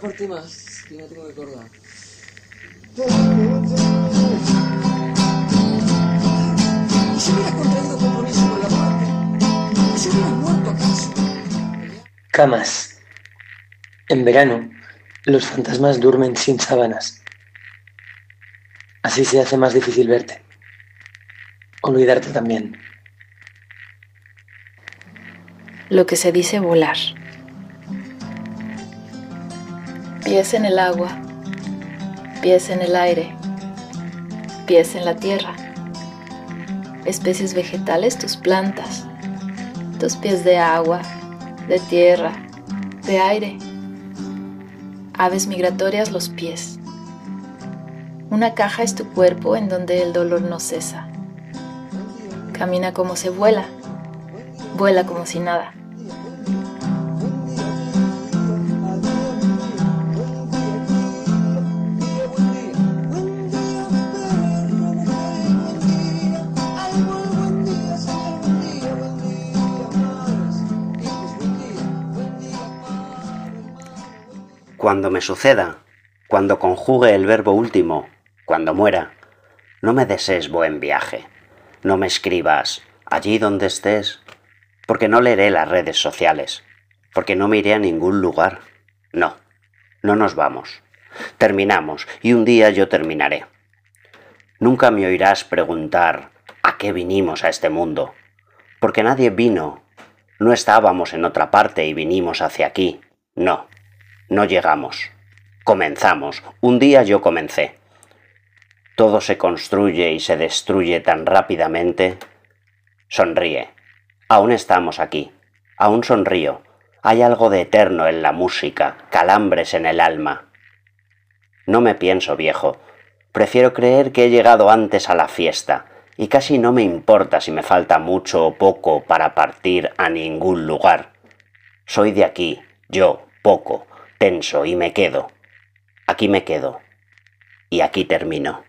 parte más que no tengo que acordar. ¿Y si hubieras contraído compromiso con la muerte? ¿Y si hubieras muerto acaso? Camas. En verano, los fantasmas duermen sin sábanas. Así se hace más difícil verte. Olvidarte también. Lo que se dice volar. Pies en el agua, pies en el aire, pies en la tierra. Especies vegetales, tus plantas, tus pies de agua, de tierra, de aire. Aves migratorias, los pies. Una caja es tu cuerpo en donde el dolor no cesa. Camina como se vuela, vuela como si nada. Cuando me suceda, cuando conjugue el verbo último, cuando muera, no me desees buen viaje, no me escribas allí donde estés, porque no leeré las redes sociales, porque no me iré a ningún lugar. No, no nos vamos. Terminamos y un día yo terminaré. Nunca me oirás preguntar a qué vinimos a este mundo, porque nadie vino. No estábamos en otra parte y vinimos hacia aquí. No, no llegamos. Comenzamos. Un día yo comencé. Todo se construye y se destruye tan rápidamente. Sonríe. Aún estamos aquí. Aún sonrío. Hay algo de eterno en la música, calambres en el alma. No me pienso viejo. Prefiero creer que he llegado antes a la fiesta, y casi no me importa si me falta mucho o poco para partir a ningún lugar. Soy de aquí, yo, poco, tenso y me quedo. Aquí me quedo. Y aquí termino.